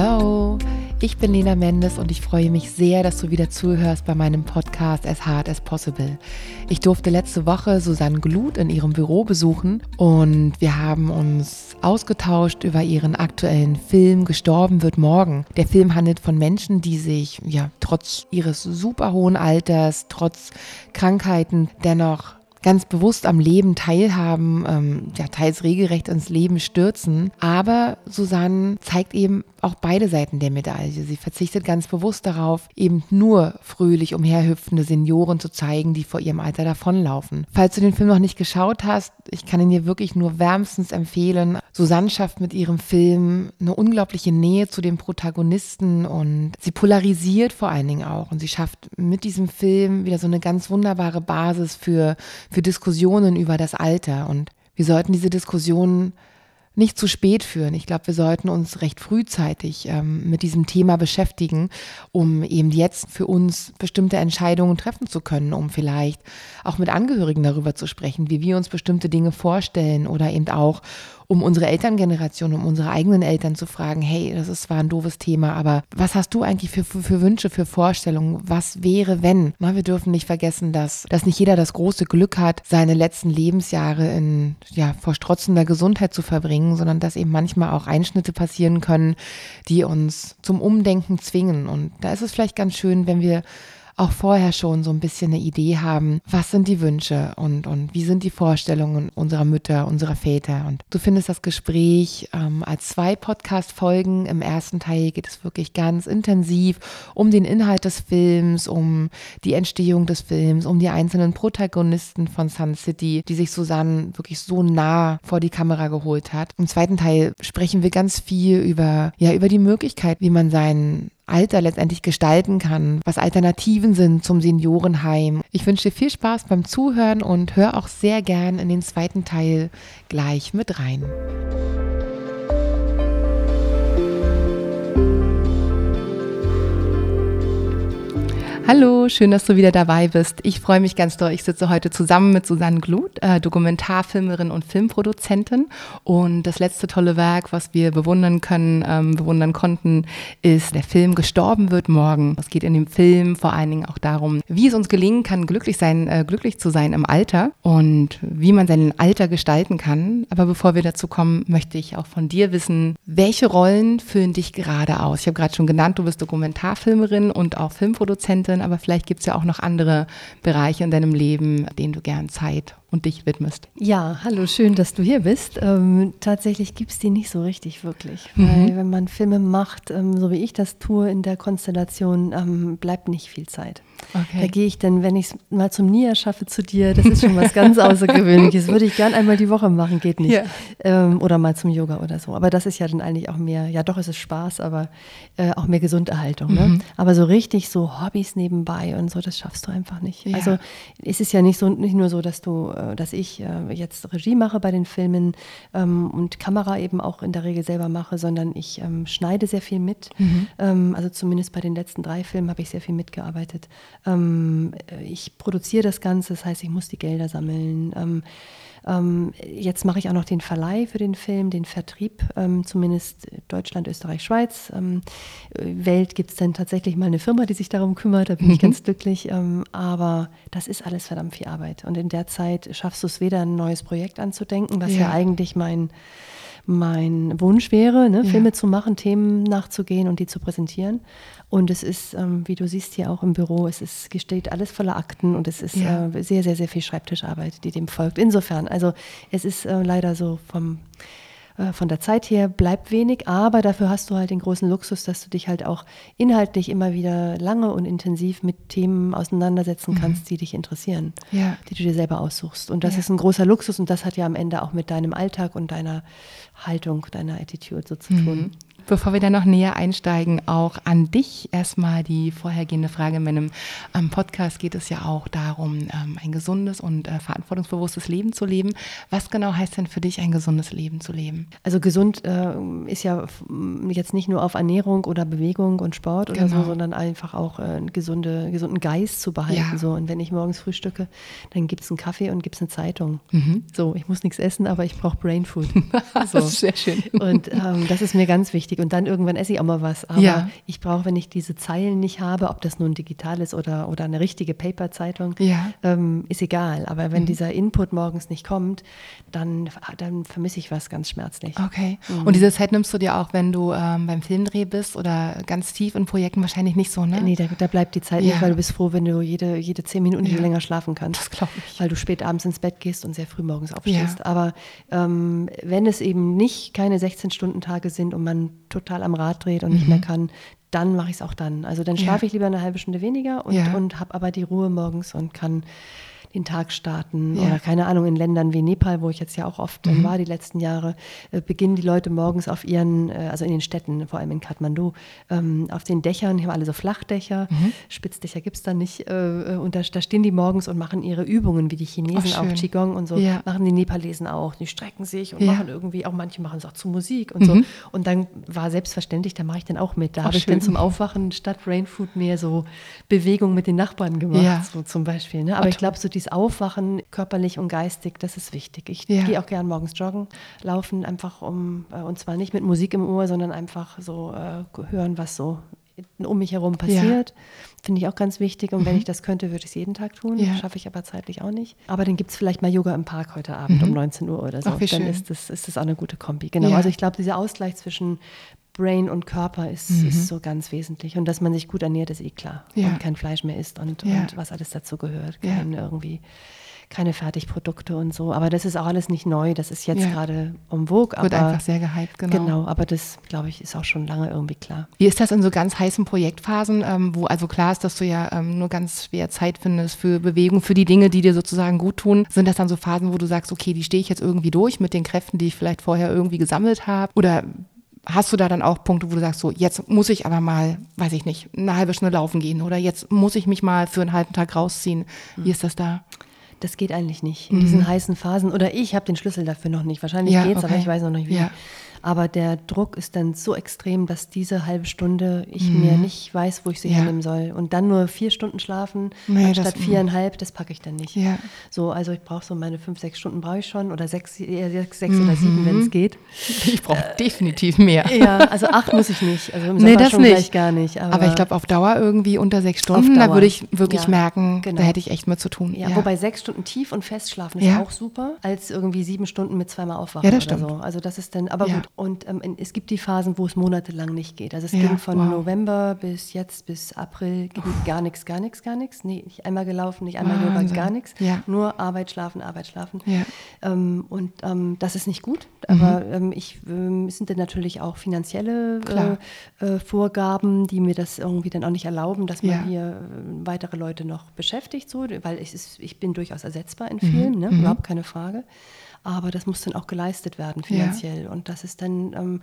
Hallo, ich bin Lena Mendes und ich freue mich sehr, dass du wieder zuhörst bei meinem Podcast As Hard as Possible. Ich durfte letzte Woche Susanne Glut in ihrem Büro besuchen und wir haben uns ausgetauscht über ihren aktuellen Film Gestorben wird morgen. Der Film handelt von Menschen, die sich ja trotz ihres super hohen Alters, trotz Krankheiten dennoch ganz bewusst am Leben teilhaben, ähm, ja, teils regelrecht ins Leben stürzen. Aber Susanne zeigt eben auch beide Seiten der Medaille. Sie verzichtet ganz bewusst darauf, eben nur fröhlich umherhüpfende Senioren zu zeigen, die vor ihrem Alter davonlaufen. Falls du den Film noch nicht geschaut hast, ich kann ihn dir wirklich nur wärmstens empfehlen. Susanne schafft mit ihrem Film eine unglaubliche Nähe zu den Protagonisten und sie polarisiert vor allen Dingen auch. Und sie schafft mit diesem Film wieder so eine ganz wunderbare Basis für, für Diskussionen über das Alter. Und wir sollten diese Diskussionen nicht zu spät führen. Ich glaube, wir sollten uns recht frühzeitig ähm, mit diesem Thema beschäftigen, um eben jetzt für uns bestimmte Entscheidungen treffen zu können, um vielleicht auch mit Angehörigen darüber zu sprechen, wie wir uns bestimmte Dinge vorstellen oder eben auch, um unsere Elterngeneration, um unsere eigenen Eltern zu fragen, hey, das ist zwar ein doofes Thema, aber was hast du eigentlich für, für, für Wünsche, für Vorstellungen? Was wäre, wenn? Na, wir dürfen nicht vergessen, dass, dass nicht jeder das große Glück hat, seine letzten Lebensjahre in ja, verstrotzender Gesundheit zu verbringen, sondern dass eben manchmal auch Einschnitte passieren können, die uns zum Umdenken zwingen. Und da ist es vielleicht ganz schön, wenn wir auch vorher schon so ein bisschen eine Idee haben, was sind die Wünsche und, und wie sind die Vorstellungen unserer Mütter, unserer Väter. Und du findest das Gespräch ähm, als zwei Podcast-Folgen. Im ersten Teil geht es wirklich ganz intensiv um den Inhalt des Films, um die Entstehung des Films, um die einzelnen Protagonisten von Sun City, die sich Susanne wirklich so nah vor die Kamera geholt hat. Im zweiten Teil sprechen wir ganz viel über, ja, über die Möglichkeit, wie man seinen Alter letztendlich gestalten kann, was Alternativen sind zum Seniorenheim. Ich wünsche dir viel Spaß beim Zuhören und hör auch sehr gern in den zweiten Teil gleich mit rein. Hallo, schön, dass du wieder dabei bist. Ich freue mich ganz doll. Ich sitze heute zusammen mit Susanne Glut, äh, Dokumentarfilmerin und Filmproduzentin. Und das letzte tolle Werk, was wir bewundern können, ähm, bewundern konnten, ist der Film Gestorben wird morgen. Es geht in dem Film vor allen Dingen auch darum, wie es uns gelingen kann, glücklich sein, äh, glücklich zu sein im Alter und wie man sein Alter gestalten kann. Aber bevor wir dazu kommen, möchte ich auch von dir wissen, welche Rollen füllen dich gerade aus? Ich habe gerade schon genannt, du bist Dokumentarfilmerin und auch Filmproduzentin aber vielleicht gibt es ja auch noch andere Bereiche in deinem Leben, denen du gern Zeit und dich widmest. Ja, hallo, schön, dass du hier bist. Ähm, tatsächlich gibt es die nicht so richtig wirklich, mhm. weil wenn man Filme macht, ähm, so wie ich das tue in der Konstellation, ähm, bleibt nicht viel Zeit. Okay. Da gehe ich dann, wenn ich es mal zum Nia schaffe zu dir, das ist schon was ganz Außergewöhnliches, würde ich gern einmal die Woche machen, geht nicht. Ja. Ähm, oder mal zum Yoga oder so. Aber das ist ja dann eigentlich auch mehr, ja doch ist es Spaß, aber äh, auch mehr Gesunderhaltung. Ne? Mhm. Aber so richtig so Hobbys nebenbei und so, das schaffst du einfach nicht. Ja. Also es ist ja nicht so nicht nur so, dass du dass ich äh, jetzt Regie mache bei den Filmen ähm, und Kamera eben auch in der Regel selber mache, sondern ich ähm, schneide sehr viel mit. Mhm. Ähm, also zumindest bei den letzten drei Filmen habe ich sehr viel mitgearbeitet. ich produziere das Ganze, das heißt, ich muss die Gelder sammeln. Ähm, jetzt mache ich auch noch den Verleih für den Film, den Vertrieb, ähm, zumindest Deutschland, Österreich, Schweiz. Ähm, Welt gibt es dann tatsächlich mal eine Firma, die sich darum kümmert, da bin mhm. ich ganz glücklich. Ähm, aber das ist alles verdammt viel Arbeit. Und in der Zeit schaffst du es weder, ein neues Projekt anzudenken, was ja, ja eigentlich mein mein Wunsch wäre, ne, ja. Filme zu machen, Themen nachzugehen und die zu präsentieren. Und es ist, ähm, wie du siehst hier auch im Büro, es ist, steht alles voller Akten und es ist ja. äh, sehr, sehr, sehr viel Schreibtischarbeit, die dem folgt. Insofern, also es ist äh, leider so vom von der Zeit her bleibt wenig, aber dafür hast du halt den großen Luxus, dass du dich halt auch inhaltlich immer wieder lange und intensiv mit Themen auseinandersetzen mhm. kannst, mhm. die dich interessieren, ja. die du dir selber aussuchst. Und das ja. ist ein großer Luxus und das hat ja am Ende auch mit deinem Alltag und deiner Haltung, deiner Attitude so zu tun. Bevor wir da noch näher einsteigen, auch an dich erstmal die vorhergehende Frage. In meinem ähm, Podcast geht es ja auch darum, ähm, ein gesundes und äh, verantwortungsbewusstes Leben zu leben. Was genau heißt denn für dich, ein gesundes Leben zu leben? Also gesund äh, ist ja jetzt nicht nur auf Ernährung oder Bewegung und Sport oder genau. so, sondern einfach auch äh, einen gesunde, gesunden Geist zu behalten. Ja. So. Und wenn ich morgens frühstücke, dann gibt es einen Kaffee und gibt es eine Zeitung. Mhm. So, ich muss nichts essen, aber ich brauche Brain Food. So. das ist sehr schön. Und ähm, das ist mir ganz wichtig. Und dann irgendwann esse ich auch mal was. Aber ja. ich brauche, wenn ich diese Zeilen nicht habe, ob das nun digital ist oder, oder eine richtige Paper-Zeitung, ja. ähm, ist egal. Aber wenn mhm. dieser Input morgens nicht kommt, dann, dann vermisse ich was ganz schmerzlich. Okay. Mhm. Und diese Zeit nimmst du dir auch, wenn du ähm, beim Filmdreh bist oder ganz tief in Projekten wahrscheinlich nicht so, ne? Nee, da, da bleibt die Zeit ja. nicht, weil du bist froh, wenn du jede, jede zehn Minuten länger schlafen kannst. Das glaube ich. Weil du spät abends ins Bett gehst und sehr früh morgens aufstehst. Aber ähm, wenn es eben nicht keine 16-Stunden-Tage sind und man total am Rad dreht und mhm. nicht mehr kann, dann mache ich es auch dann. Also dann schlafe ja. ich lieber eine halbe Stunde weniger und, ja. und habe aber die Ruhe morgens und kann den Tag starten. Ja. Oder keine Ahnung, in Ländern wie Nepal, wo ich jetzt ja auch oft mhm. war die letzten Jahre, äh, beginnen die Leute morgens auf ihren, äh, also in den Städten, vor allem in Kathmandu, ähm, auf den Dächern, die haben alle so Flachdächer, mhm. Spitzdächer gibt es da nicht. Äh, und da, da, stehen die morgens und machen ihre Übungen, wie die Chinesen auch Qigong und so, ja. machen die Nepalesen auch. Die strecken sich und ja. machen irgendwie, auch manche machen es auch zu Musik und mhm. so. Und dann war selbstverständlich, da mache ich dann auch mit. Da habe ich dann zum Aufwachen statt Brainfood mehr so Bewegung mit den Nachbarn gemacht, so zum Beispiel. Ne? Aber ich glaube, so die dieses Aufwachen, körperlich und geistig, das ist wichtig. Ich ja. gehe auch gern morgens joggen, laufen, einfach um, äh, und zwar nicht mit Musik im Ohr, sondern einfach so äh, hören, was so um mich herum passiert. Ja. Finde ich auch ganz wichtig. Und mhm. wenn ich das könnte, würde ich es jeden Tag tun. Ja. Schaffe ich aber zeitlich auch nicht. Aber dann gibt es vielleicht mal Yoga im Park heute Abend mhm. um 19 Uhr oder so. Ach, dann ist das, ist das auch eine gute Kombi. Genau. Ja. Also ich glaube, dieser Ausgleich zwischen Brain und Körper ist, mhm. ist, so ganz wesentlich. Und dass man sich gut ernährt, ist eh klar. Ja. Und kein Fleisch mehr isst und, ja. und was alles dazu gehört. Kein ja. irgendwie keine Fertigprodukte und so. Aber das ist auch alles nicht neu. Das ist jetzt gerade um vogue. Wird einfach sehr gehypt, genau. Genau, aber das, glaube ich, ist auch schon lange irgendwie klar. Wie ist das in so ganz heißen Projektphasen, ähm, wo also klar ist, dass du ja ähm, nur ganz schwer Zeit findest für Bewegung, für die Dinge, die dir sozusagen gut tun? Sind das dann so Phasen, wo du sagst, okay, die stehe ich jetzt irgendwie durch mit den Kräften, die ich vielleicht vorher irgendwie gesammelt habe? Oder hast du da dann auch Punkte, wo du sagst, so, jetzt muss ich aber mal, weiß ich nicht, eine halbe Stunde laufen gehen oder jetzt muss ich mich mal für einen halben Tag rausziehen. Wie hm. ist das da? Das geht eigentlich nicht. In mhm. diesen heißen Phasen, oder ich habe den Schlüssel dafür noch nicht. Wahrscheinlich ja, geht's, okay. aber ich weiß noch nicht wie. Ja. Aber der Druck ist dann so extrem, dass diese halbe Stunde ich mhm. mir nicht weiß, wo ich sie ja. hernehmen soll. Und dann nur vier Stunden schlafen, nee, anstatt das, viereinhalb, das packe ich dann nicht. Ja. So, also ich brauche so meine fünf, sechs Stunden brauche ich schon oder sechs, eher sechs, sechs mhm. oder sieben, wenn es geht. Ich brauche äh, definitiv mehr. Ja, also acht muss ich nicht. Also im nee, das schon nicht. gar nicht. Aber, aber ich glaube, auf Dauer irgendwie unter sechs Stunden, da würde ich wirklich ja, merken, genau. da hätte ich echt mit zu tun. Ja, wobei sechs Stunden tief und fest schlafen ist auch super, als irgendwie sieben Stunden mit zweimal aufwachen ja, das stimmt. So. Also das ist dann, aber gut. Und ähm, es gibt die Phasen, wo es monatelang nicht geht. Also es ja, ging von wow. November bis jetzt, bis April, ging gar nichts, gar nichts, gar nichts. Nee, nicht einmal gelaufen, nicht einmal Yoga, gar nichts. Ja. Nur Arbeit, Schlafen, Arbeit, Schlafen. Ja. Ähm, und ähm, das ist nicht gut. Aber mhm. ich, ähm, es sind dann natürlich auch finanzielle äh, äh, Vorgaben, die mir das irgendwie dann auch nicht erlauben, dass man hier äh, weitere Leute noch beschäftigt, so, weil ich, ist, ich bin durchaus ersetzbar in vielen, mhm. ne? Mhm. überhaupt keine Frage aber das muss dann auch geleistet werden finanziell. Ja. Und das ist dann ähm,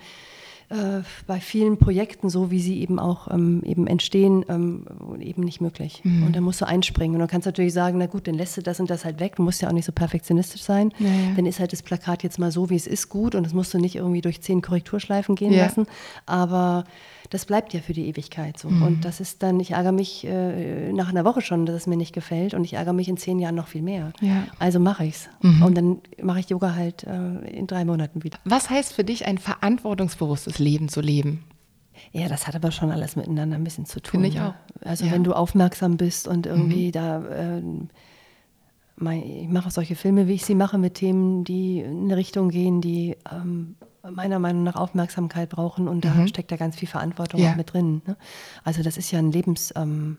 äh, bei vielen Projekten, so wie sie eben auch ähm, eben entstehen, ähm, eben nicht möglich. Mhm. Und da musst du einspringen. Und du kannst natürlich sagen, na gut, dann lässt du das und das halt weg. Du musst ja auch nicht so perfektionistisch sein. Ja, ja. Dann ist halt das Plakat jetzt mal so, wie es ist, gut. Und das musst du nicht irgendwie durch zehn Korrekturschleifen gehen lassen. Aber das bleibt ja für die Ewigkeit so. Mhm. Und das ist dann, ich ärgere mich äh, nach einer Woche schon, dass es mir nicht gefällt und ich ärgere mich in zehn Jahren noch viel mehr. Ja. Also mache ich es. Mhm. Und dann mache ich Yoga halt äh, in drei Monaten wieder. Was heißt für dich ein verantwortungsbewusstes Leben zu leben? Ja, das hat aber schon alles miteinander ein bisschen zu tun. Finde ich ne? auch. Also ja. wenn du aufmerksam bist und irgendwie mhm. da äh, ich mache solche Filme, wie ich sie mache, mit Themen, die in eine Richtung gehen, die ähm, meiner Meinung nach Aufmerksamkeit brauchen und da mhm. steckt da ganz viel Verantwortung ja. auch mit drin. Ne? Also das ist ja ein Lebens, ähm,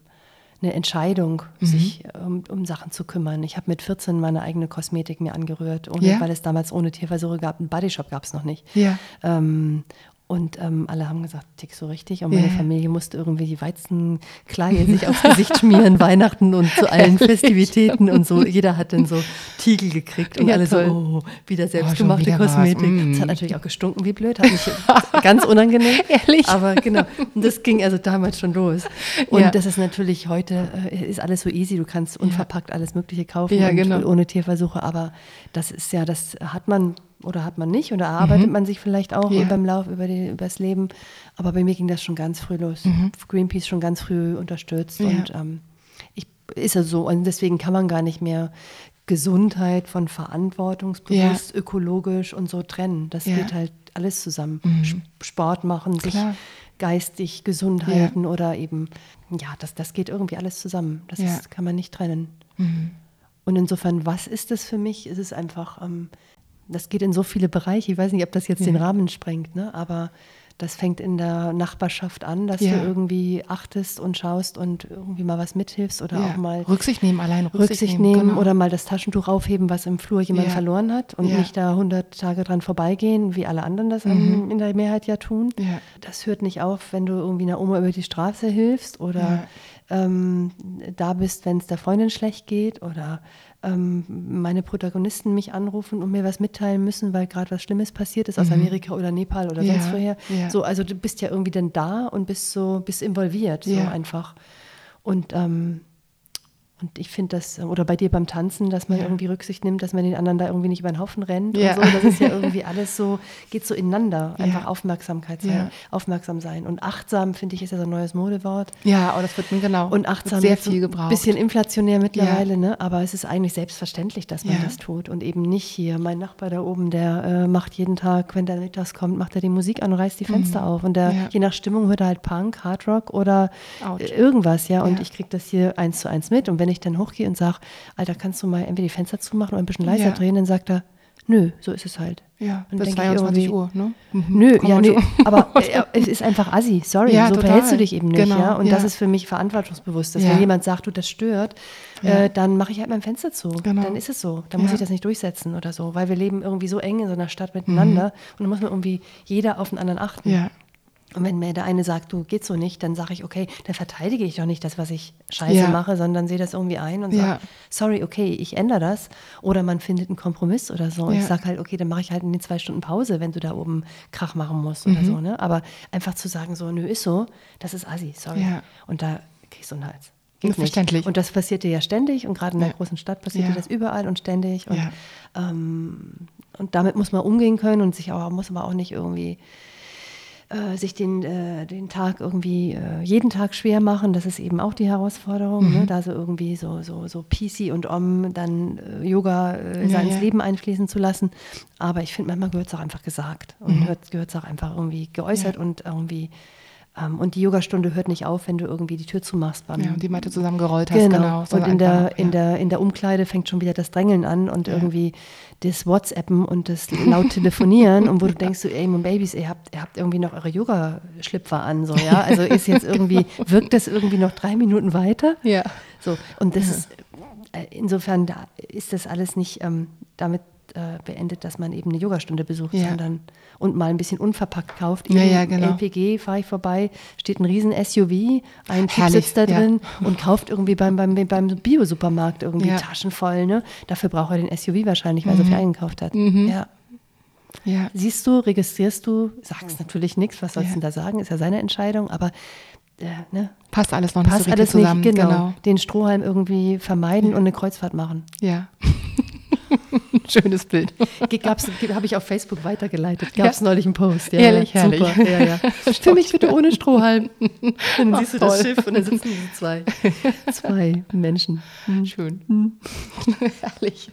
eine Entscheidung, mhm. sich um, um, Sachen zu kümmern. Ich habe mit 14 meine eigene Kosmetik mir angerührt, ohne, ja. weil es damals ohne Tierversuche gab. Einen Bodyshop gab es noch nicht. Ja. Ähm, und ähm, alle haben gesagt, tick so richtig. Und meine yeah. Familie musste irgendwie die Weizenkleie sich aufs Gesicht schmieren, Weihnachten und zu allen Festivitäten und so. Jeder hat dann so Tiegel gekriegt und ja, alle toll. so, oh, wieder selbstgemachte oh, Kosmetik. Mm. Das hat natürlich auch gestunken wie blöd, hat mich ganz unangenehm. Ehrlich? Aber genau, und das ging also damals schon los. Und ja. das ist natürlich heute, äh, ist alles so easy. Du kannst unverpackt alles Mögliche kaufen ja, genau. ohne Tierversuche. Aber das ist ja, das hat man oder hat man nicht oder erarbeitet mhm. man sich vielleicht auch ja. beim Lauf über, die, über das Leben. Aber bei mir ging das schon ganz früh los. Mhm. Greenpeace schon ganz früh unterstützt ja. und ähm, ich, ist ja so und deswegen kann man gar nicht mehr Gesundheit von verantwortungsbewusst, ja. ökologisch und so trennen. Das geht halt alles zusammen. Mhm. Sport machen, sich geistig gesund halten oder eben, ja, das, das geht irgendwie alles zusammen. Das ist, kann man nicht trennen. Mhm. Und insofern, was ist das für mich? Es ist einfach, ähm, das geht in so viele Bereiche. Ich weiß nicht, ob das jetzt den Rahmen sprengt, ne? aber das fängt in der Nachbarschaft an, dass ja. du irgendwie achtest und schaust und irgendwie mal was mithilfst oder ja. auch mal Rücksicht nehmen, allein Rücksicht, Rücksicht nehmen, nehmen genau. oder mal das Taschentuch aufheben, was im Flur jemand ja. verloren hat und nicht da 100 Tage dran vorbeigehen, wie alle anderen das mhm. in der Mehrheit ja tun. Das hört nicht auf, wenn du irgendwie einer Oma über die Straße hilfst oder ähm, da bist, wenn es der Freundin schlecht geht oder ähm, meine Protagonisten mich anrufen und mir was mitteilen müssen, weil gerade was Schlimmes passiert ist aus mhm. Amerika oder Nepal oder ja, sonst woher. Ja. So, also du bist ja irgendwie dann da und bist so, bist involviert, so ja. einfach. Und ähm, und ich finde das, oder bei dir beim Tanzen, dass man ja. irgendwie Rücksicht nimmt, dass man den anderen da irgendwie nicht über den Haufen rennt ja. und so. Das ist ja irgendwie alles so, geht so ineinander. Einfach ja. Aufmerksamkeit sein, aufmerksam sein. Und achtsam, finde ich, ist ja so ein neues Modewort. Ja, aber das wird genau. Und achtsam sehr viel gebraucht. Ein bisschen inflationär mittlerweile, ne? Aber es ist eigentlich selbstverständlich, dass man das tut. Und eben nicht hier, mein Nachbar da oben, der äh, macht jeden Tag, wenn der mittags kommt, macht er die Musik an und reißt die Fenster mhm. auf. Und der, je nach Stimmung hört er halt Punk, Hardrock oder Ouch. irgendwas, ja. Und ich kriege das hier eins zu eins mit. Und wenn wenn ich dann hochgehe und sage, Alter, kannst du mal entweder die Fenster zumachen oder ein bisschen leiser ja. drehen, dann sagt er, nö, so ist es halt. Ja, und bis 22 Uhr, ne? Mhm. Nö, ja, nö, aber äh, es ist einfach assi, sorry, ja, so total. verhältst du dich eben nicht, genau, ja? Und ja. das ist für mich verantwortungsbewusst, dass wenn jemand sagt, du, das stört, äh, dann mache ich halt mein Fenster zu. Genau. Dann ist es so, dann muss ich das nicht durchsetzen oder so, weil wir leben irgendwie so eng in so einer Stadt miteinander mhm. und dann muss man irgendwie jeder auf den anderen achten. Ja. Und wenn mir der eine sagt, du geht so nicht, dann sage ich, okay, dann verteidige ich doch nicht das, was ich scheiße ja. mache, sondern sehe das irgendwie ein und ja. sage, sorry, okay, ich ändere das. Oder man findet einen Kompromiss oder so. Und ja. ich sage halt, okay, dann mache ich halt in den zwei Stunden Pause, wenn du da oben Krach machen musst mhm. oder so. Ne? Aber einfach zu sagen, so, nö, ist so, das ist assi, sorry. Und da kriegst du einen Hals. Geht Verständlich. Und das passiert dir ja ständig und gerade in der großen Stadt passiert dir das überall und ständig. Und, ähm, und damit muss man umgehen können und sich auch, muss aber auch nicht irgendwie äh, sich den, äh, den Tag irgendwie äh, jeden Tag schwer machen. Das ist eben auch die Herausforderung, ne? mhm. ne? da so irgendwie so, so, so PC und Om dann äh, Yoga äh, ja, ins ja. Leben einfließen zu lassen. Aber ich finde, manchmal gehört es auch einfach gesagt und mhm. gehört es auch einfach irgendwie geäußert ja. und irgendwie und die Yogastunde hört nicht auf, wenn du irgendwie die Tür zumachst. Beim, ja, und die Matte zusammengerollt hast. Genau. genau so und in der, in, der, in der Umkleide fängt schon wieder das Drängeln an und ja. irgendwie das WhatsAppen und das laut telefonieren und wo du denkst, so, ey, mein Babys, ihr habt, ihr habt irgendwie noch eure Yoga-Schlüpfer an, so, ja. Also ist jetzt irgendwie, wirkt das irgendwie noch drei Minuten weiter? Ja. So, und das ja. ist, äh, insofern da ist das alles nicht ähm, damit äh, beendet, dass man eben eine Yogastunde besucht, ja. sondern und mal ein bisschen unverpackt kauft. Ja, ja, genau. LPG fahre ich vorbei, steht ein riesen SUV, ein Typ sitzt da drin ja. und kauft irgendwie beim, beim, beim Bio-Supermarkt irgendwie Taschen voll. Ne? Dafür braucht er den SUV wahrscheinlich, weil mhm. er so viel eingekauft hat. Mhm. Ja. Ja. Siehst du, registrierst du, sagst natürlich nichts, was sollst du denn da sagen, ist ja seine Entscheidung, aber äh, ne? passt alles noch nicht passt so alles zusammen. Nicht, genau. genau. Den Strohhalm irgendwie vermeiden und eine Kreuzfahrt machen. Ja. Schönes Bild. Habe ich auf Facebook weitergeleitet. Gab es ja. neulich einen Post. Ja, herrlich, herrlich. Super. Ja, ja. Für mich bitte ohne Strohhalm. Und dann Ach, siehst du toll. das Schiff und dann sitzen diese zwei, zwei Menschen. Mhm. Schön. Mhm. herrlich.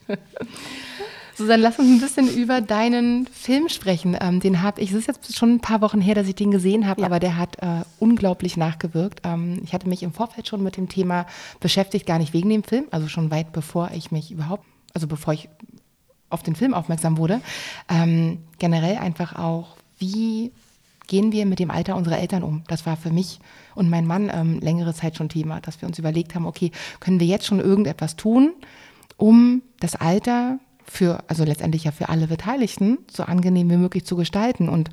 Susanne, lass uns ein bisschen über deinen Film sprechen. Ähm, den habe ich, es ist jetzt schon ein paar Wochen her, dass ich den gesehen habe, ja. aber der hat äh, unglaublich nachgewirkt. Ähm, ich hatte mich im Vorfeld schon mit dem Thema beschäftigt, gar nicht wegen dem Film, also schon weit bevor ich mich überhaupt, also bevor ich auf den Film aufmerksam wurde. Ähm, generell einfach auch, wie gehen wir mit dem Alter unserer Eltern um? Das war für mich und mein Mann ähm, längere Zeit schon Thema, dass wir uns überlegt haben, okay, können wir jetzt schon irgendetwas tun, um das Alter für, also letztendlich ja für alle Beteiligten, so angenehm wie möglich zu gestalten und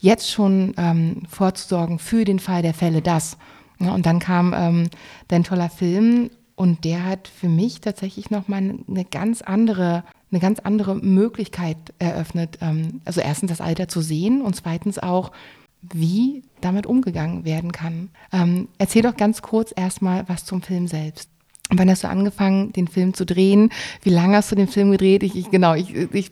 jetzt schon ähm, vorzusorgen für den Fall der Fälle das. Ja, und dann kam ähm, dein toller Film und der hat für mich tatsächlich nochmal eine ganz andere, eine ganz andere Möglichkeit eröffnet. Ähm, also erstens das Alter zu sehen und zweitens auch, wie damit umgegangen werden kann. Ähm, erzähl doch ganz kurz erstmal was zum Film selbst. Wann hast du angefangen, den Film zu drehen? Wie lange hast du den Film gedreht? Ich, ich genau, ich, ich,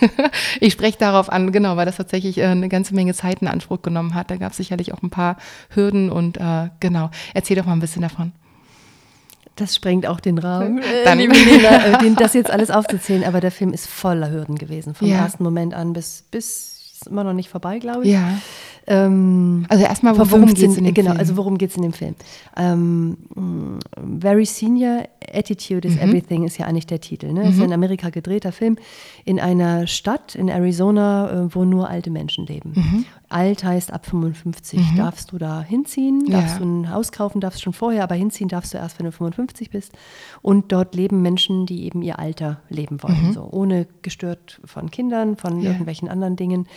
ich spreche darauf an, genau, weil das tatsächlich äh, eine ganze Menge Zeit in Anspruch genommen hat. Da gab es sicherlich auch ein paar Hürden und äh, genau. Erzähl doch mal ein bisschen davon. Das sprengt auch den Raum, äh, Dann. liebe Lena, äh, das jetzt alles aufzuzählen. Aber der Film ist voller Hürden gewesen, vom ja. ersten Moment an bis, bis ist immer noch nicht vorbei, glaube ich. Ja. Ähm, also erstmal, worum geht es in dem genau, Film? also worum geht es in dem Film? Ähm, Very Senior Attitude is mhm. Everything ist ja eigentlich der Titel. Ne? Mhm. Ist ein in Amerika gedrehter Film in einer Stadt in Arizona, äh, wo nur alte Menschen leben. Mhm. Alt heißt ab 55 mhm. darfst du da hinziehen, darfst ja. du ein Haus kaufen, darfst schon vorher, aber hinziehen darfst du erst, wenn du 55 bist. Und dort leben Menschen, die eben ihr Alter leben wollen, mhm. so ohne gestört von Kindern, von ja. irgendwelchen anderen Dingen,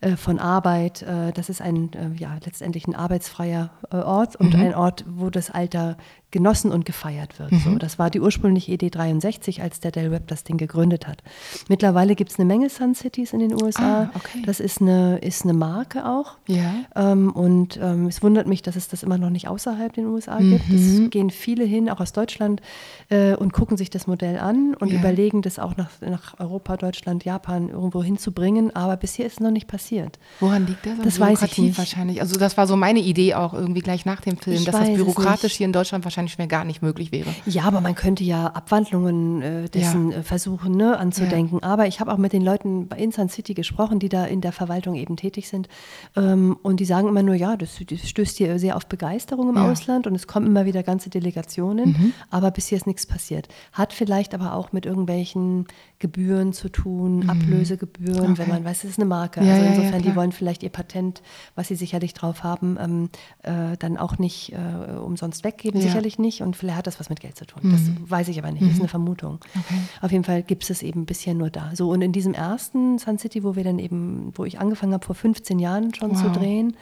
äh, von Arbeit. Äh, das ist ein äh, ja letztendlich ein arbeitsfreier äh, Ort und mhm. ein Ort, wo das Alter genossen und gefeiert wird. Mhm. So, das war die ursprüngliche Idee 63, als der Del Webb das Ding gegründet hat. Mittlerweile gibt es eine Menge Sun Cities in den USA. Ah, okay. Das ist eine, ist eine Marke auch. Ja. Ähm, und ähm, es wundert mich, dass es das immer noch nicht außerhalb den USA mhm. gibt. Es gehen viele hin, auch aus Deutschland, äh, und gucken sich das Modell an und ja. überlegen, das auch nach, nach Europa, Deutschland, Japan irgendwo hinzubringen. Aber bisher ist es noch nicht passiert. Woran liegt das? Das weiß ich nicht. Wahrscheinlich. Also das war so meine Idee auch irgendwie gleich nach dem Film, ich dass das bürokratisch hier in Deutschland wahrscheinlich mehr gar nicht möglich wäre. Ja, aber man könnte ja Abwandlungen äh, dessen ja. Äh, versuchen ne, anzudenken. Ja. Aber ich habe auch mit den Leuten bei Insan City gesprochen, die da in der Verwaltung eben tätig sind. Ähm, und die sagen immer nur, ja, das, das stößt hier sehr auf Begeisterung im ja. Ausland und es kommen immer wieder ganze Delegationen. Mhm. Aber bisher ist nichts passiert. Hat vielleicht aber auch mit irgendwelchen Gebühren zu tun, mhm. Ablösegebühren, okay. wenn man weiß, es ist eine Marke. also insofern, die wollen vielleicht ihr Patent, was sie sicherlich drauf haben, ähm, äh, dann auch nicht äh, umsonst weggeben, sicherlich nicht. Und vielleicht hat das was mit Geld zu tun. Mhm. Das weiß ich aber nicht, das ist eine mhm. Vermutung. Okay. Auf jeden Fall gibt es eben bisher nur da. So, und in diesem ersten Sun City, wo wir dann eben, wo ich angefangen habe, vor 15 Jahren schon wow. zu drehen,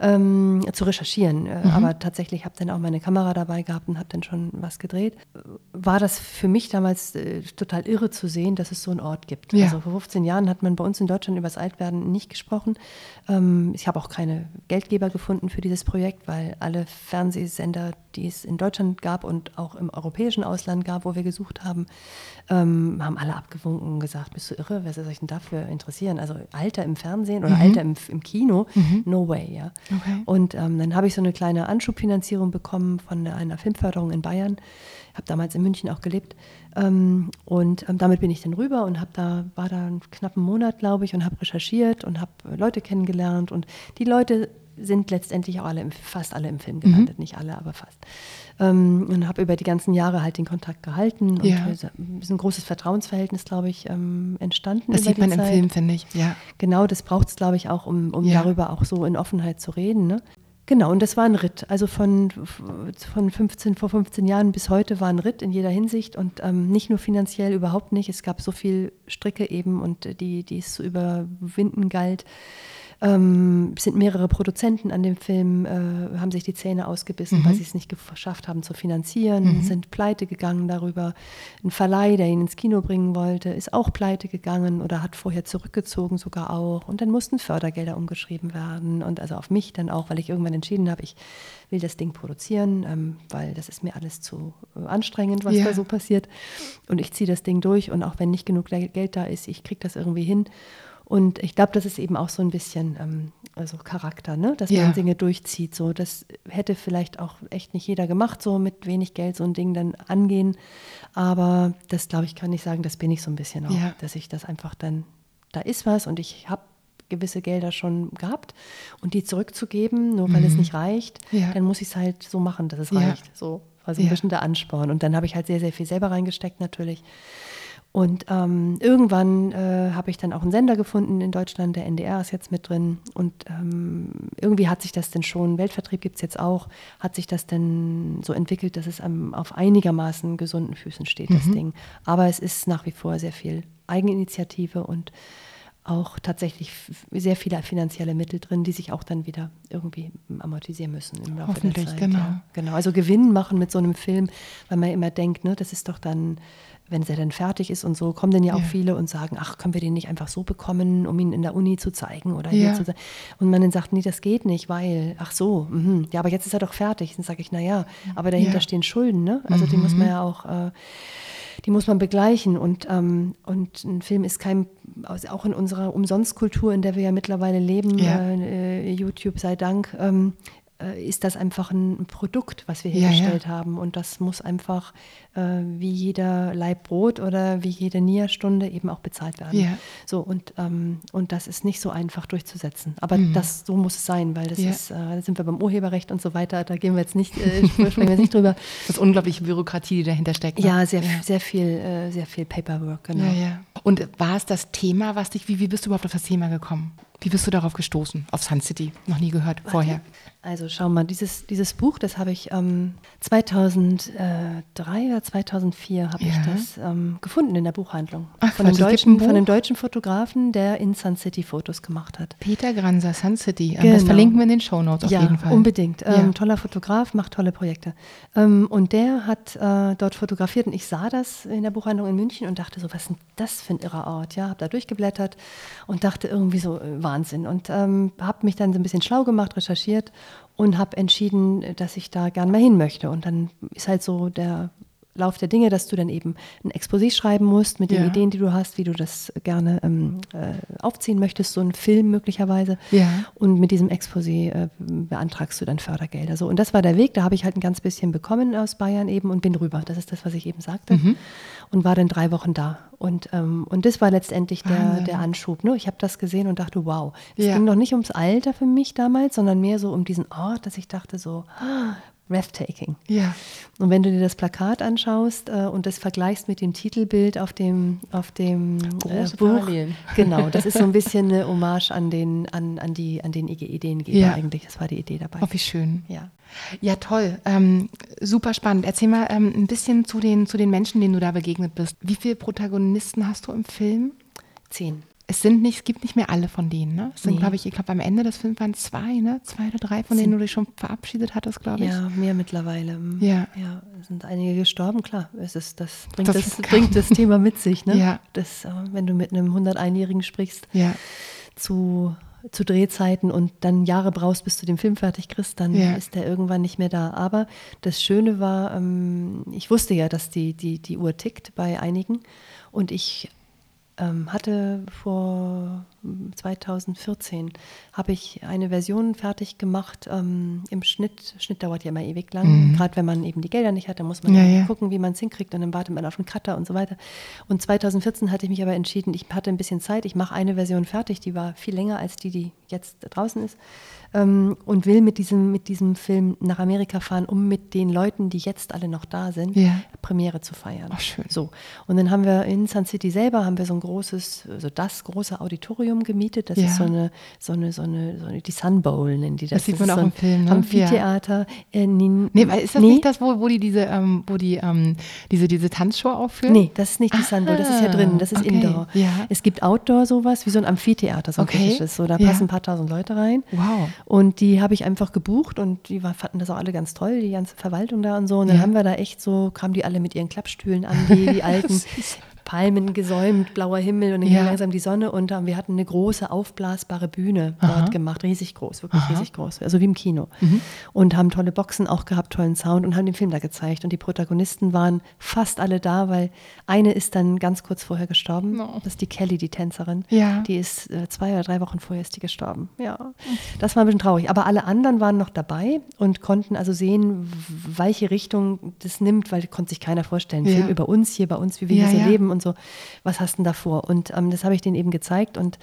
ähm, zu recherchieren. Äh, mhm. Aber tatsächlich habe dann auch meine Kamera dabei gehabt und habe dann schon was gedreht. War das für mich damals äh, total irre zu sehen, dass es so einen Ort gibt. Ja. Also vor 15 Jahren hat man bei uns in Deutschland über das Altwerden nicht gesprochen. Ähm, ich habe auch keine Geldgeber gefunden für dieses Projekt, weil alle Fernsehsender, die es in Deutschland gab und auch im europäischen Ausland gab, wo wir gesucht haben, ähm, haben alle abgewunken und gesagt, bist du irre, wer soll sich denn dafür interessieren? Also Alter im Fernsehen oder mhm. Alter im, im Kino, mhm. no way, ja. Okay. Und ähm, dann habe ich so eine kleine Anschubfinanzierung bekommen von einer Filmförderung in Bayern. Ich habe damals in München auch gelebt. Ähm, und ähm, damit bin ich dann rüber und habe da, war da einen knappen Monat, glaube ich, und habe recherchiert und habe Leute kennengelernt. Und die Leute sind letztendlich auch alle, im, fast alle im Film gelandet, mhm. nicht alle, aber fast. Ähm, und habe über die ganzen Jahre halt den Kontakt gehalten. Ja. Und ist ein großes Vertrauensverhältnis, glaube ich, ähm, entstanden. Das sieht man Zeit. im Film, finde ich. Ja. Genau, das braucht es, glaube ich, auch, um, um ja. darüber auch so in Offenheit zu reden. Ne? Genau, und das war ein Ritt. Also von, von 15, vor 15 Jahren bis heute war ein Ritt in jeder Hinsicht und ähm, nicht nur finanziell, überhaupt nicht. Es gab so viel Stricke eben und die, die es zu überwinden galt. Ähm, sind mehrere Produzenten an dem Film, äh, haben sich die Zähne ausgebissen, mhm. weil sie es nicht geschafft haben zu finanzieren, mhm. sind pleite gegangen darüber. Ein Verleih, der ihn ins Kino bringen wollte, ist auch pleite gegangen oder hat vorher zurückgezogen sogar auch. Und dann mussten Fördergelder umgeschrieben werden und also auf mich dann auch, weil ich irgendwann entschieden habe, ich will das Ding produzieren, ähm, weil das ist mir alles zu äh, anstrengend, was ja. da so passiert. Und ich ziehe das Ding durch und auch wenn nicht genug Geld da ist, ich kriege das irgendwie hin. Und ich glaube, das ist eben auch so ein bisschen ähm, also Charakter, ne? dass ja. man Dinge durchzieht. So, das hätte vielleicht auch echt nicht jeder gemacht, so mit wenig Geld so ein Ding dann angehen. Aber das, glaube ich, kann ich sagen, das bin ich so ein bisschen auch, ja. dass ich das einfach dann, da ist was und ich habe gewisse Gelder schon gehabt und die zurückzugeben, nur weil mhm. es nicht reicht, ja. dann muss ich es halt so machen, dass es reicht. So, also ein bisschen der Ansporn. Und dann habe ich halt sehr, sehr viel selber reingesteckt natürlich. Und ähm, irgendwann äh, habe ich dann auch einen Sender gefunden in Deutschland, der NDR ist jetzt mit drin. Und ähm, irgendwie hat sich das denn schon, Weltvertrieb gibt es jetzt auch, hat sich das denn so entwickelt, dass es ähm, auf einigermaßen gesunden Füßen steht, mhm. das Ding. Aber es ist nach wie vor sehr viel Eigeninitiative und auch tatsächlich sehr viele finanzielle Mittel drin, die sich auch dann wieder irgendwie amortisieren müssen im Laufe der Zeit. Genau. Ja. genau. Also Gewinn machen mit so einem Film, weil man immer denkt, ne, das ist doch dann wenn er dann fertig ist und so, kommen dann ja auch ja. viele und sagen, ach, können wir den nicht einfach so bekommen, um ihn in der Uni zu zeigen oder ja. hier zu zeigen. Und man dann sagt, nee, das geht nicht, weil, ach so, mh, ja, aber jetzt ist er doch fertig. Dann sage ich, na ja, aber dahinter ja. stehen Schulden, ne? Also mhm. die muss man ja auch, äh, die muss man begleichen. Und, ähm, und ein Film ist kein, also auch in unserer Umsonstkultur, in der wir ja mittlerweile leben, äh, äh, YouTube sei Dank, ähm, äh, ist das einfach ein Produkt, was wir hergestellt ja, ja. haben. Und das muss einfach wie jeder Leib Brot oder wie jede Nia-Stunde eben auch bezahlt werden. Ja. So, und, ähm, und das ist nicht so einfach durchzusetzen. Aber mhm. das, so muss es sein, weil das ist, äh, da sind wir beim Urheberrecht und so weiter, da gehen wir jetzt nicht, äh, sprechen wir jetzt nicht drüber. Das ist unglaubliche Bürokratie, die dahinter steckt. Ne? Ja, sehr, sehr viel, äh, sehr viel Paperwork, genau. Und war es das Thema, was dich, wie, wie bist du überhaupt auf das Thema gekommen? Wie bist du darauf gestoßen, auf Sun City? Noch nie gehört vorher. Also schau mal, dieses, dieses Buch, das habe ich ähm, 2003 oder 2004 habe ja. ich das ähm, gefunden in der Buchhandlung. Ach, von, einem deutschen, von einem deutschen Fotografen, der in Sun City Fotos gemacht hat. Peter Granser, Sun City. Ähm, genau. Das verlinken wir in den Show Notes auf ja, jeden Fall. unbedingt. Ja. Ähm, toller Fotograf, macht tolle Projekte. Ähm, und der hat äh, dort fotografiert und ich sah das in der Buchhandlung in München und dachte so, was ist denn das für ein irrer Ort? Ja, habe da durchgeblättert und dachte irgendwie so, äh, Wahnsinn. Und ähm, habe mich dann so ein bisschen schlau gemacht, recherchiert und habe entschieden, dass ich da gern mal hin möchte. Und dann ist halt so der Lauf der Dinge, dass du dann eben ein Exposé schreiben musst mit den ja. Ideen, die du hast, wie du das gerne ähm, äh, aufziehen möchtest, so ein Film möglicherweise. Ja. Und mit diesem Exposé äh, beantragst du dann Fördergelder. So, und das war der Weg. Da habe ich halt ein ganz bisschen bekommen aus Bayern eben und bin rüber. Das ist das, was ich eben sagte. Mhm. Und war dann drei Wochen da. Und, ähm, und das war letztendlich der, der Anschub. Ne? Ich habe das gesehen und dachte, wow. Es ja. ging noch nicht ums Alter für mich damals, sondern mehr so um diesen Ort, dass ich dachte so, breathtaking. Ja. Und wenn du dir das Plakat anschaust äh, und das vergleichst mit dem Titelbild auf dem, auf dem äh, Buch, Parallelen. genau, das ist so ein bisschen eine Hommage an den, an, an die, an den Ideengeber ja. eigentlich. Das war die Idee dabei. Oh, wie schön. Ja. Ja, toll. Ähm, super spannend. Erzähl mal ähm, ein bisschen zu den, zu den Menschen, denen du da begegnet bist. Wie viele Protagonisten hast du im Film? Zehn es sind nicht, es gibt nicht mehr alle von denen, ne? Es sind, nee. glaube ich, ich glaube, am Ende des Films waren zwei, ne? Zwei oder drei, von sind, denen du dich schon verabschiedet hattest, glaube ich. Ja, mehr mittlerweile. Ja. Ja, sind einige gestorben, klar. Es ist, das bringt das, das bringt das Thema mit sich, ne? Ja. Das, äh, wenn du mit einem 101-Jährigen sprichst, ja. zu, zu Drehzeiten und dann Jahre brauchst, bis du den Film fertig kriegst, dann ja. ist der irgendwann nicht mehr da. Aber das Schöne war, ähm, ich wusste ja, dass die, die, die Uhr tickt bei einigen und ich hatte vor 2014 habe ich eine Version fertig gemacht. Ähm, Im Schnitt, Schnitt dauert ja immer ewig lang. Mhm. Gerade wenn man eben die Gelder nicht hat, dann muss man ja, ja. gucken, wie man es hinkriegt und dann wartet man auf einen Cutter und so weiter. Und 2014 hatte ich mich aber entschieden, ich hatte ein bisschen Zeit, ich mache eine Version fertig, die war viel länger als die, die jetzt draußen ist ähm, und will mit diesem, mit diesem Film nach Amerika fahren, um mit den Leuten, die jetzt alle noch da sind, ja. Premiere zu feiern. Ach, schön. So. Und dann haben wir in Sun City selber haben wir so ein großes, also das große Auditorium gemietet. Das ja. ist so eine, so eine, so eine, so eine, die Sun Bowl nennen die das. Das sieht man auch so im Film. Ne? Amphitheater. Ja. Äh, nee, nee, ist das nee. nicht das, wo, wo die diese, ähm, wo die ähm, diese, diese Tanzshow aufführen? Nee, das ist nicht die Sun Bowl, das ist ja drin, das ist okay. Indoor. Ja. Es gibt Outdoor sowas, wie so ein Amphitheater, so ein okay. So, da passen ein paar tausend Leute rein. Wow. Und die habe ich einfach gebucht und die fanden das auch alle ganz toll, die ganze Verwaltung da und so. Und dann ja. haben wir da echt so, kamen die alle mit ihren Klappstühlen an, die, die alten. Palmen gesäumt, blauer Himmel und dann ja. ging langsam die Sonne unter. Und wir hatten eine große aufblasbare Bühne Aha. dort gemacht, riesig groß, wirklich Aha. riesig groß, also wie im Kino. Mhm. Und haben tolle Boxen auch gehabt, tollen Sound und haben den Film da gezeigt. Und die Protagonisten waren fast alle da, weil eine ist dann ganz kurz vorher gestorben. No. Das ist die Kelly, die Tänzerin. Ja. Die ist äh, zwei oder drei Wochen vorher ist die gestorben. Ja, das war ein bisschen traurig. Aber alle anderen waren noch dabei und konnten also sehen, welche Richtung das nimmt, weil konnte sich keiner vorstellen. Ja. Film über uns hier bei uns, wie wir ja, hier so leben und so, was hast du denn davor? Und ähm, das habe ich denen eben gezeigt und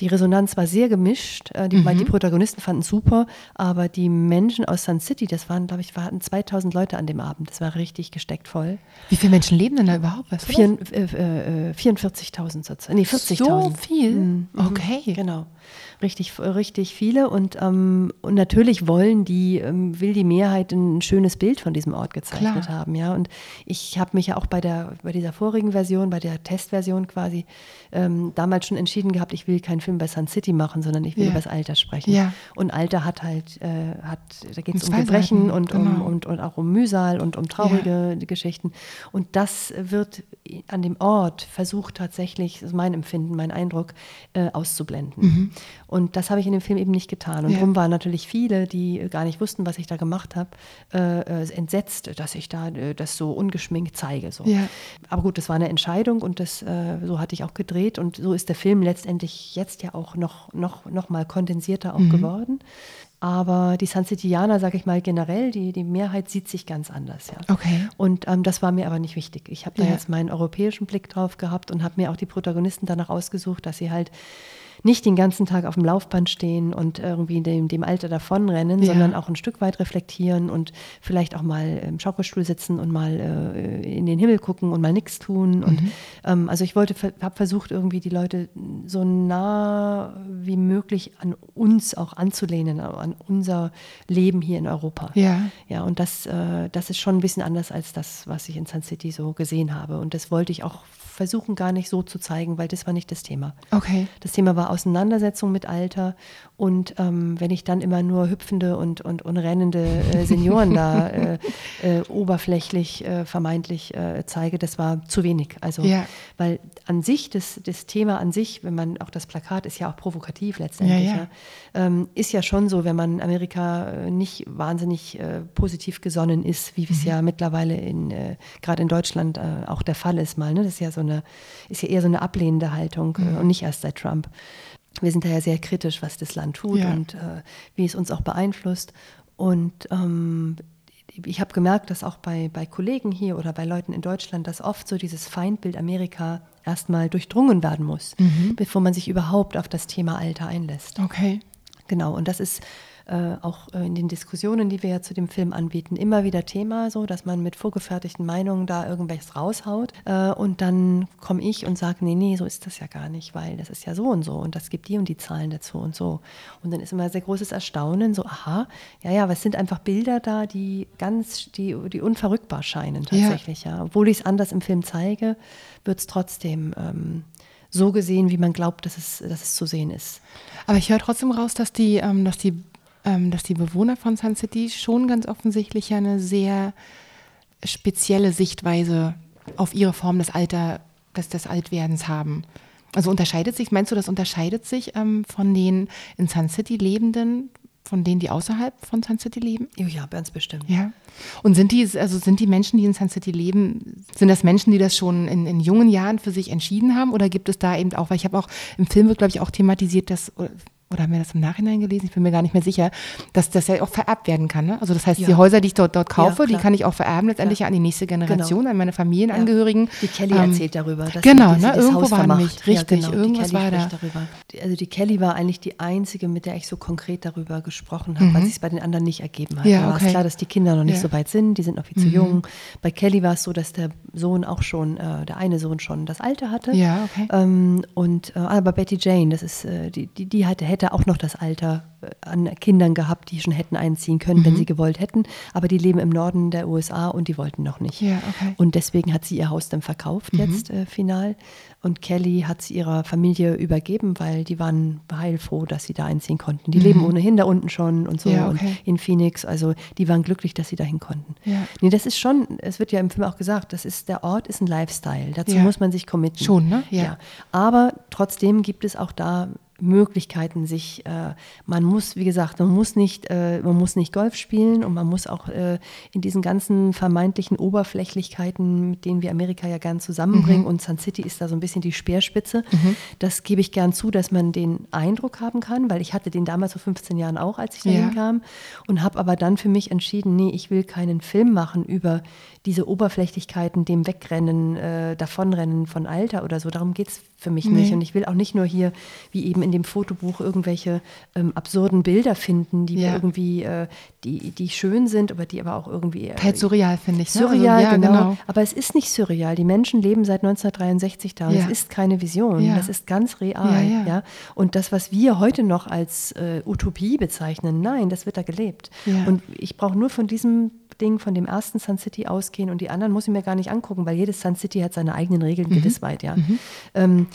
die Resonanz war sehr gemischt. Äh, die, mhm. die Protagonisten fanden super, aber die Menschen aus Sun City, das waren, glaube ich, waren 2000 Leute an dem Abend. Das war richtig gesteckt voll. Wie viele Menschen leben denn da überhaupt? Weißt du äh, äh, 44.000 Nee, 40.000. So viel? Mhm. Okay. Genau richtig, richtig viele. Und, ähm, und natürlich wollen die, ähm, will die Mehrheit ein schönes Bild von diesem Ort gezeichnet Klar. haben. Ja? Und ich habe mich ja auch bei, der, bei dieser vorigen Version, bei der Testversion quasi, ähm, damals schon entschieden gehabt, ich will keinen Film bei Sun City machen, sondern ich will ja. über das Alter sprechen. Ja. Und Alter hat halt, äh, hat, da geht es um Gebrechen und, genau. um, und, und auch um Mühsal und um traurige ja. Geschichten. Und das wird an dem Ort versucht tatsächlich, das ist mein Empfinden, mein Eindruck, äh, auszublenden. Mhm. Und das habe ich in dem Film eben nicht getan. Und ja. darum waren natürlich viele, die gar nicht wussten, was ich da gemacht habe, äh, äh, entsetzt, dass ich da äh, das so ungeschminkt zeige. So. Ja. Aber gut, das war eine Entscheidung und das, äh, so hatte ich auch gedreht. Und so ist der Film letztendlich jetzt ja auch noch, noch, noch mal kondensierter auch mhm. geworden. Aber die Sun Cityaner, sage ich mal generell, die, die Mehrheit sieht sich ganz anders. Ja. Okay. Und ähm, das war mir aber nicht wichtig. Ich habe da ja. jetzt meinen europäischen Blick drauf gehabt und habe mir auch die Protagonisten danach ausgesucht, dass sie halt nicht den ganzen Tag auf dem Laufband stehen und irgendwie dem, dem Alter davonrennen, ja. sondern auch ein Stück weit reflektieren und vielleicht auch mal im Schaukelstuhl sitzen und mal äh, in den Himmel gucken und mal nichts tun. Und mhm. ähm, also ich wollte, habe versucht, irgendwie die Leute so nah wie möglich an uns auch anzulehnen, an unser Leben hier in Europa. Ja. Ja, und das, äh, das ist schon ein bisschen anders als das, was ich in Sun City so gesehen habe. Und das wollte ich auch versuchen gar nicht so zu zeigen, weil das war nicht das Thema. Okay. Das Thema war Auseinandersetzung mit Alter und ähm, wenn ich dann immer nur hüpfende und, und, und rennende äh, Senioren da äh, äh, oberflächlich äh, vermeintlich äh, zeige, das war zu wenig. Also, ja. weil an sich, das, das Thema an sich, wenn man auch das Plakat ist ja auch provokativ letztendlich, ja, ja. Ähm, ist ja schon so, wenn man Amerika äh, nicht wahnsinnig positiv gesonnen ist, wie mhm. es ja mittlerweile in, gerade in Deutschland auch der Fall ist mal. Ne? Das ist ja so eine, ist ja eher so eine ablehnende Haltung mhm. und nicht erst seit Trump wir sind da ja sehr kritisch, was das Land tut ja. und äh, wie es uns auch beeinflusst. Und ähm, ich habe gemerkt, dass auch bei, bei Kollegen hier oder bei Leuten in Deutschland, dass oft so dieses Feindbild Amerika erstmal durchdrungen werden muss, mhm. bevor man sich überhaupt auf das Thema Alter einlässt. Okay. Genau, und das ist äh, auch äh, in den Diskussionen, die wir ja zu dem Film anbieten, immer wieder Thema, so dass man mit vorgefertigten Meinungen da irgendwas raushaut. Äh, und dann komme ich und sage, nee, nee, so ist das ja gar nicht, weil das ist ja so und so und das gibt die und die Zahlen dazu und so. Und dann ist immer sehr großes Erstaunen, so, aha, ja, ja, was sind einfach Bilder da, die ganz, die, die unverrückbar scheinen tatsächlich, ja. ja. Obwohl ich es anders im Film zeige, wird es trotzdem ähm, so gesehen, wie man glaubt, dass es, dass es zu sehen ist. Aber ich höre trotzdem raus, dass die, ähm, dass die dass die Bewohner von Sun City schon ganz offensichtlich eine sehr spezielle Sichtweise auf ihre Form des Alter, des, des Altwerdens haben. Also unterscheidet sich, meinst du, das unterscheidet sich ähm, von den in Sun City Lebenden, von denen, die außerhalb von Sun City leben? Ja, ganz bestimmt. Ja. Und sind die, also sind die Menschen, die in Sun City leben, sind das Menschen, die das schon in, in jungen Jahren für sich entschieden haben? Oder gibt es da eben auch, weil ich habe auch im Film wird, glaube ich, auch thematisiert, dass oder haben wir das im Nachhinein gelesen? Ich bin mir gar nicht mehr sicher, dass das ja auch vererbt werden kann. Ne? Also das heißt, ja. die Häuser, die ich dort, dort kaufe, ja, die kann ich auch vererben letztendlich ja. an die nächste Generation, genau. an meine Familienangehörigen. Die Kelly ähm, erzählt darüber. Dass genau, sie, ne? irgendwo Haus war nämlich, richtig, genau. irgendwas war da. Darüber. Also die Kelly war eigentlich die einzige, mit der ich so konkret darüber gesprochen habe, mhm. weil es sich bei den anderen nicht ergeben hat. Ja, da war es klar, dass die Kinder noch nicht so weit sind, die sind noch viel zu mhm. jung. Bei Kelly war es so, dass der Sohn auch schon, äh, der eine Sohn schon das Alter hatte. Ja, okay. Ähm, und äh, aber Betty Jane, das ist, äh, die, die, die hatte, hätte auch noch das Alter äh, an Kindern gehabt, die schon hätten einziehen können, mhm. wenn sie gewollt hätten. Aber die leben im Norden der USA und die wollten noch nicht. Ja, okay. Und deswegen hat sie ihr Haus dann verkauft mhm. jetzt äh, final. Und Kelly hat sie ihrer Familie übergeben, weil die waren heilfroh, dass sie da einziehen konnten. Die mhm. leben ohnehin da unten schon und so ja, okay. und in Phoenix. Also die waren glücklich, dass sie dahin konnten. Ja. Nee, das ist schon, es wird ja im Film auch gesagt, das ist, der Ort ist ein Lifestyle. Dazu ja. muss man sich committen. Schon, ne? Ja. ja. Aber trotzdem gibt es auch da Möglichkeiten, sich, äh, man muss, wie gesagt, man muss nicht, äh, man muss nicht Golf spielen und man muss auch äh, in diesen ganzen vermeintlichen Oberflächlichkeiten, mit denen wir Amerika ja gern zusammenbringen, mhm. und Sun City ist da so ein bisschen die Speerspitze. Mhm. Das gebe ich gern zu, dass man den Eindruck haben kann, weil ich hatte den damals vor 15 Jahren auch, als ich dahin ja. kam, und habe aber dann für mich entschieden, nee, ich will keinen Film machen über diese Oberflächlichkeiten, dem Wegrennen, äh, Davonrennen von Alter oder so. Darum geht es für mich nee. nicht. Und ich will auch nicht nur hier, wie eben in dem Fotobuch, irgendwelche ähm, absurden Bilder finden, die ja. irgendwie, äh, die, die schön sind, aber die aber auch irgendwie. Äh, halt surreal, finde ich. Ne? Surreal, also, ja, genau. genau. Aber es ist nicht surreal. Die Menschen leben seit 1963 da. Ja. Es ist keine Vision. Das ist ganz real. Ja, Und das, was wir heute noch als äh, Utopie bezeichnen, nein, das wird da gelebt. Und ich brauche nur von diesem Ding von dem ersten Sun City ausgehen und die anderen muss ich mir gar nicht angucken, weil jedes Sun City hat seine eigenen Regeln, mhm. gewiss weit, ja. Mhm. Ähm,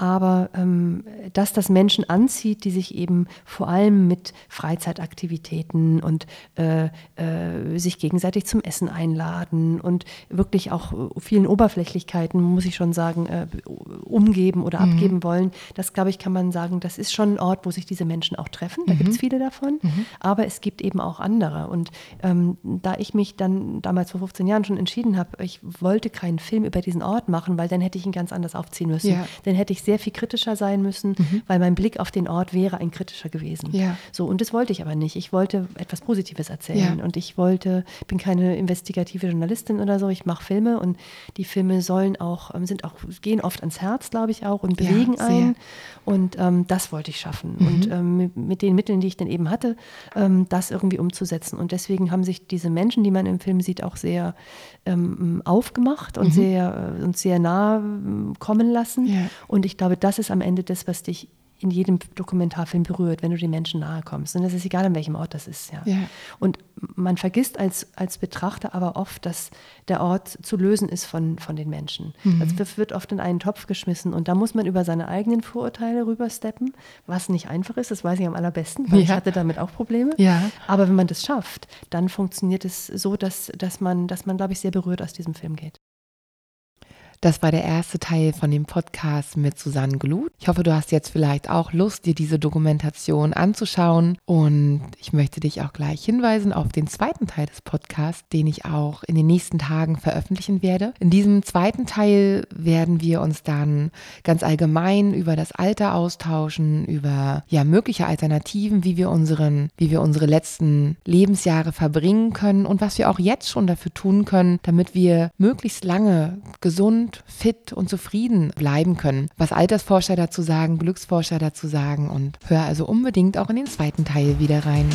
aber ähm, dass das Menschen anzieht, die sich eben vor allem mit Freizeitaktivitäten und äh, äh, sich gegenseitig zum Essen einladen und wirklich auch äh, vielen Oberflächlichkeiten, muss ich schon sagen, äh, umgeben oder mhm. abgeben wollen, das glaube ich, kann man sagen, das ist schon ein Ort, wo sich diese Menschen auch treffen. Da mhm. gibt es viele davon, mhm. aber es gibt eben auch andere. Und ähm, da ich mich dann damals vor 15 Jahren schon entschieden habe, ich wollte keinen Film über diesen Ort machen, weil dann hätte ich ihn ganz anders aufziehen müssen. Ja. Dann hätte ich sehr viel kritischer sein müssen, mhm. weil mein Blick auf den Ort wäre ein kritischer gewesen. Ja. So, und das wollte ich aber nicht. Ich wollte etwas Positives erzählen ja. und ich wollte, bin keine investigative Journalistin oder so, ich mache Filme und die Filme sollen auch, ähm, sind auch, gehen oft ans Herz, glaube ich auch, und bewegen ja, einen. Und ähm, das wollte ich schaffen. Mhm. Und ähm, mit den Mitteln, die ich dann eben hatte, ähm, das irgendwie umzusetzen. Und deswegen haben sich diese Menschen, die man im Film sieht, auch sehr ähm, aufgemacht und mhm. sehr, äh, uns sehr nah ähm, kommen lassen. Und ich glaube, das ist am Ende das, was dich in jedem Dokumentarfilm berührt, wenn du den Menschen nahe kommst. Und das ist egal, an welchem Ort das ist. Ja. ja. Und man vergisst als, als Betrachter aber oft, dass der Ort zu lösen ist von, von den Menschen. Mhm. Also das wird oft in einen Topf geschmissen und da muss man über seine eigenen Vorurteile rübersteppen, was nicht einfach ist, das weiß ich am allerbesten, weil ja. ich hatte damit auch Probleme. Ja. Aber wenn man das schafft, dann funktioniert es so, dass, dass man, dass man, glaube ich, sehr berührt aus diesem Film geht. Das war der erste Teil von dem Podcast mit Susanne Glut. Ich hoffe, du hast jetzt vielleicht auch Lust, dir diese Dokumentation anzuschauen. Und ich möchte dich auch gleich hinweisen auf den zweiten Teil des Podcasts, den ich auch in den nächsten Tagen veröffentlichen werde. In diesem zweiten Teil werden wir uns dann ganz allgemein über das Alter austauschen, über ja mögliche Alternativen, wie wir unseren, wie wir unsere letzten Lebensjahre verbringen können und was wir auch jetzt schon dafür tun können, damit wir möglichst lange gesund gesund, fit und zufrieden bleiben können. Was Altersforscher dazu sagen, Glücksforscher dazu sagen und hör also unbedingt auch in den zweiten Teil wieder rein.